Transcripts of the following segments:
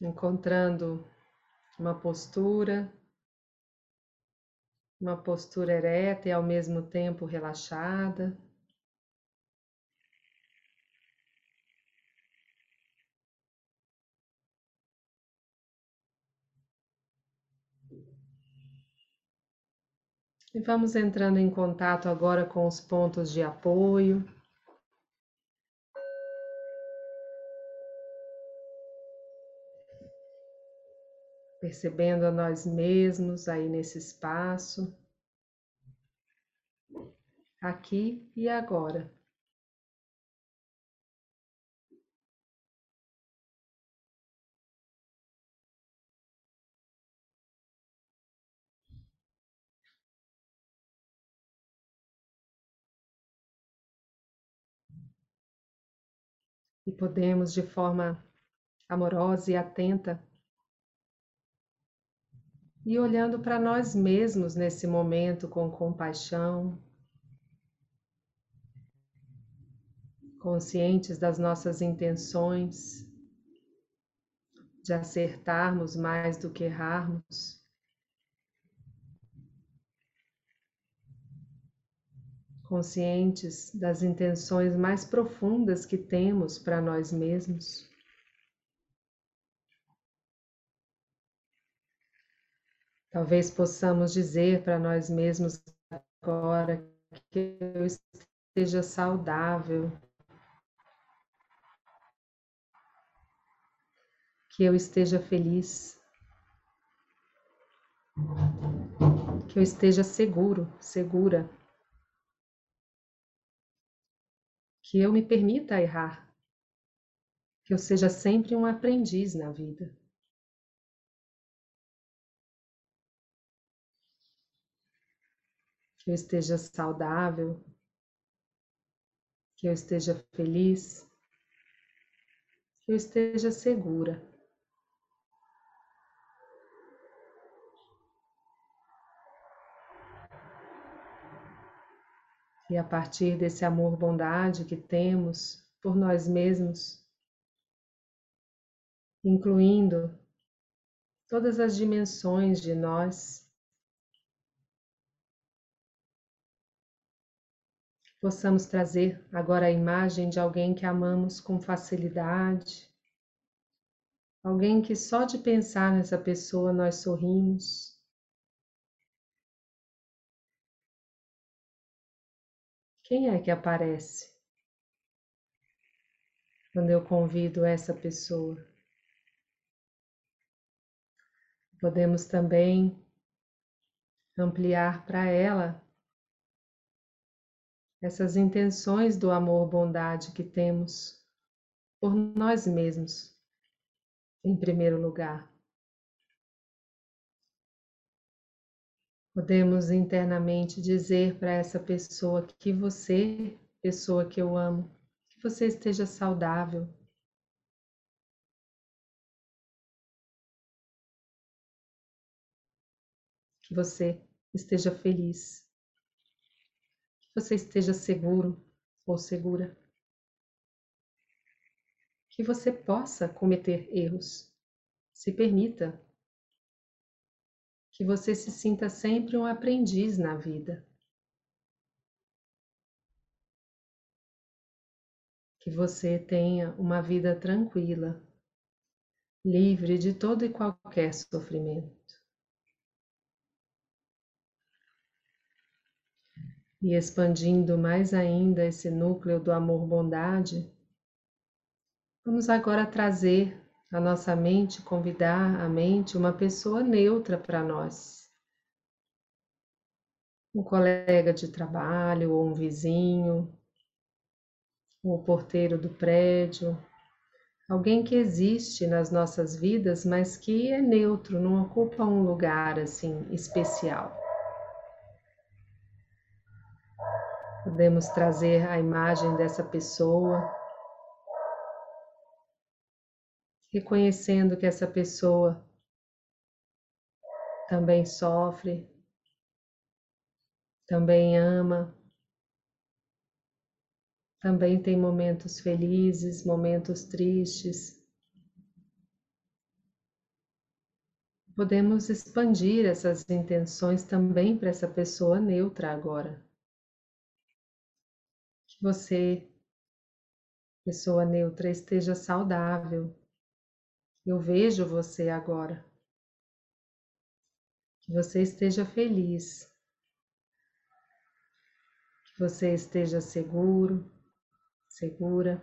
encontrando uma postura, uma postura ereta e ao mesmo tempo relaxada. E vamos entrando em contato agora com os pontos de apoio. Percebendo a nós mesmos aí nesse espaço, aqui e agora. e podemos, de forma amorosa e atenta, e olhando para nós mesmos nesse momento com compaixão, conscientes das nossas intenções, de acertarmos mais do que errarmos. conscientes das intenções mais profundas que temos para nós mesmos. Talvez possamos dizer para nós mesmos agora que eu esteja saudável, que eu esteja feliz, que eu esteja seguro, segura. que eu me permita errar, que eu seja sempre um aprendiz na vida. Que eu esteja saudável, que eu esteja feliz, que eu esteja segura. E a partir desse amor-bondade que temos por nós mesmos, incluindo todas as dimensões de nós, possamos trazer agora a imagem de alguém que amamos com facilidade, alguém que só de pensar nessa pessoa nós sorrimos. Quem é que aparece quando eu convido essa pessoa? Podemos também ampliar para ela essas intenções do amor, bondade que temos por nós mesmos, em primeiro lugar. Podemos internamente dizer para essa pessoa que você, pessoa que eu amo, que você esteja saudável. Que você esteja feliz. Você esteja seguro ou segura. Que você possa cometer erros. Se permita que você se sinta sempre um aprendiz na vida. Que você tenha uma vida tranquila, livre de todo e qualquer sofrimento. E expandindo mais ainda esse núcleo do amor-bondade, vamos agora trazer a nossa mente, convidar a mente uma pessoa neutra para nós. Um colega de trabalho, ou um vizinho, ou o porteiro do prédio, alguém que existe nas nossas vidas, mas que é neutro, não ocupa um lugar assim especial. Podemos trazer a imagem dessa pessoa reconhecendo que essa pessoa também sofre, também ama, também tem momentos felizes, momentos tristes. Podemos expandir essas intenções também para essa pessoa neutra agora. Que você, pessoa neutra, esteja saudável. Eu vejo você agora. Que você esteja feliz. Que você esteja seguro, segura.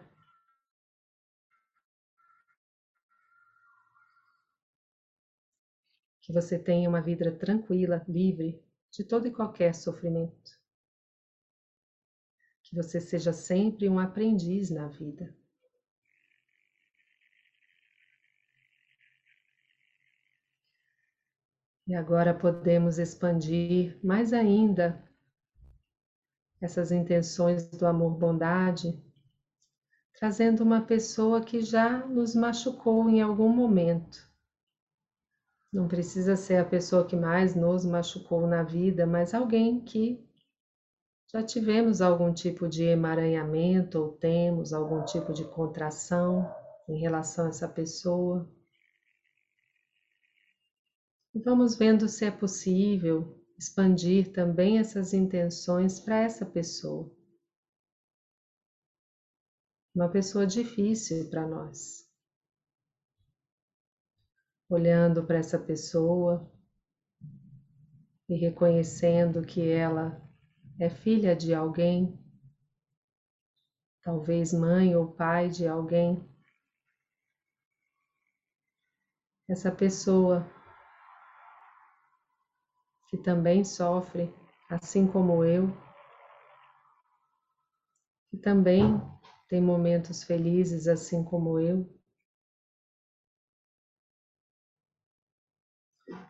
que você tenha uma vida tranquila, livre de todo e qualquer sofrimento. Que você seja sempre um aprendiz na vida. E agora podemos expandir mais ainda essas intenções do amor-bondade, trazendo uma pessoa que já nos machucou em algum momento não precisa ser a pessoa que mais nos machucou na vida, mas alguém que já tivemos algum tipo de emaranhamento ou temos algum tipo de contração em relação a essa pessoa. Vamos vendo se é possível expandir também essas intenções para essa pessoa. Uma pessoa difícil para nós olhando para essa pessoa e reconhecendo que ela é filha de alguém, talvez mãe ou pai de alguém. Essa pessoa que também sofre, assim como eu, que também tem momentos felizes, assim como eu.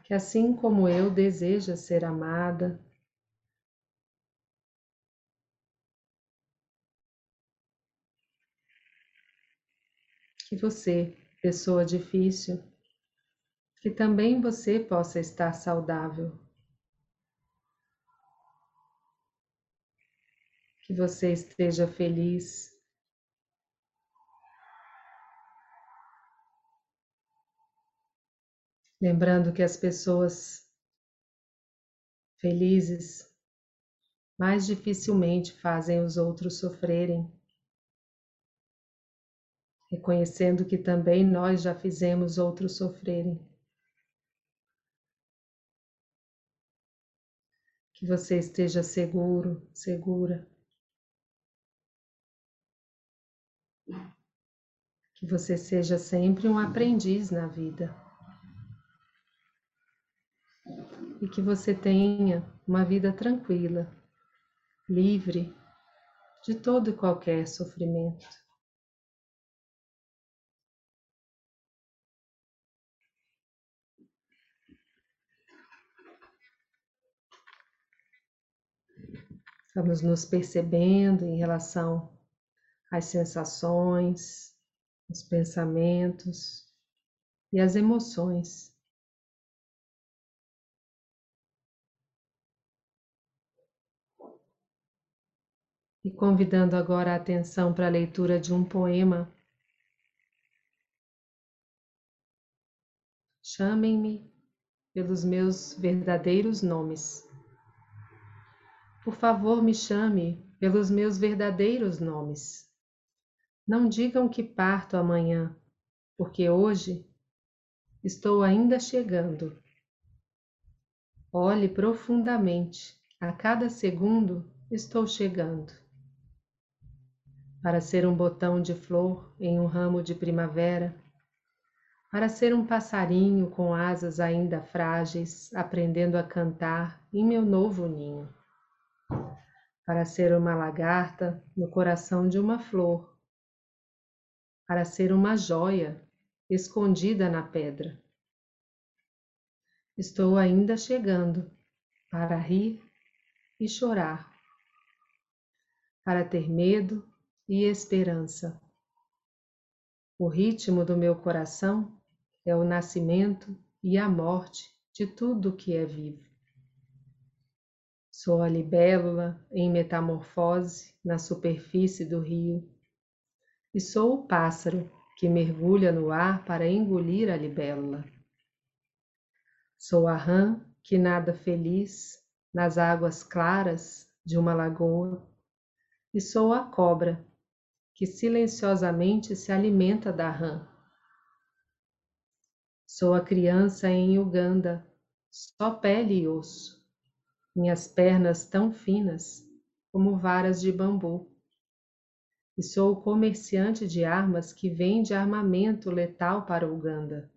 que assim como eu deseja ser amada, que você, pessoa difícil, que também você possa estar saudável. Que você esteja feliz. Lembrando que as pessoas felizes mais dificilmente fazem os outros sofrerem. Reconhecendo que também nós já fizemos outros sofrerem. Que você esteja seguro, segura. Que você seja sempre um aprendiz na vida. e que você tenha uma vida tranquila, livre de todo e qualquer sofrimento. Vamos nos percebendo em relação às sensações, os pensamentos e as emoções. e convidando agora a atenção para a leitura de um poema. Chamem-me pelos meus verdadeiros nomes. Por favor, me chame pelos meus verdadeiros nomes. Não digam que parto amanhã, porque hoje estou ainda chegando. Olhe profundamente, a cada segundo estou chegando para ser um botão de flor em um ramo de primavera, para ser um passarinho com asas ainda frágeis, aprendendo a cantar em meu novo ninho, para ser uma lagarta no coração de uma flor, para ser uma joia escondida na pedra. Estou ainda chegando para rir e chorar, para ter medo e esperança. O ritmo do meu coração é o nascimento e a morte de tudo que é vivo. Sou a libélula em metamorfose na superfície do rio, e sou o pássaro que mergulha no ar para engolir a libélula. Sou a rã que nada feliz nas águas claras de uma lagoa, e sou a cobra que silenciosamente se alimenta da rã. Sou a criança em Uganda, só pele e osso, minhas pernas tão finas como varas de bambu. E sou o comerciante de armas que vende armamento letal para Uganda.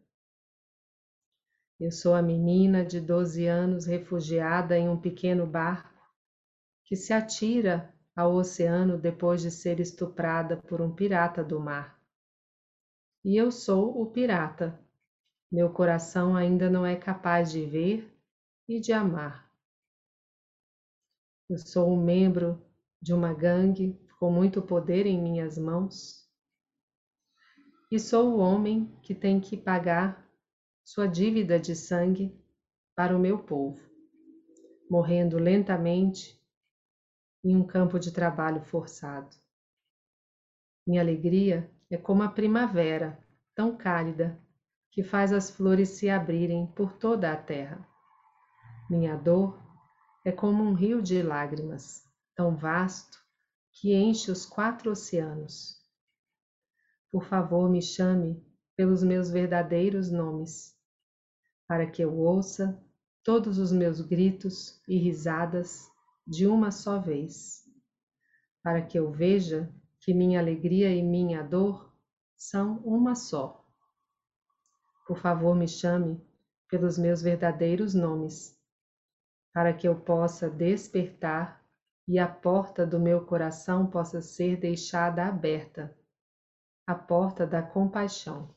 Eu sou a menina de 12 anos refugiada em um pequeno barco que se atira ao oceano depois de ser estuprada por um pirata do mar. E eu sou o pirata. Meu coração ainda não é capaz de ver e de amar. Eu sou um membro de uma gangue com muito poder em minhas mãos. E sou o homem que tem que pagar sua dívida de sangue para o meu povo, morrendo lentamente em um campo de trabalho forçado. Minha alegria é como a primavera, tão cálida, que faz as flores se abrirem por toda a terra. Minha dor é como um rio de lágrimas, tão vasto que enche os quatro oceanos. Por favor, me chame pelos meus verdadeiros nomes para que eu ouça todos os meus gritos e risadas de uma só vez, para que eu veja que minha alegria e minha dor são uma só. Por favor, me chame pelos meus verdadeiros nomes, para que eu possa despertar e a porta do meu coração possa ser deixada aberta a porta da compaixão.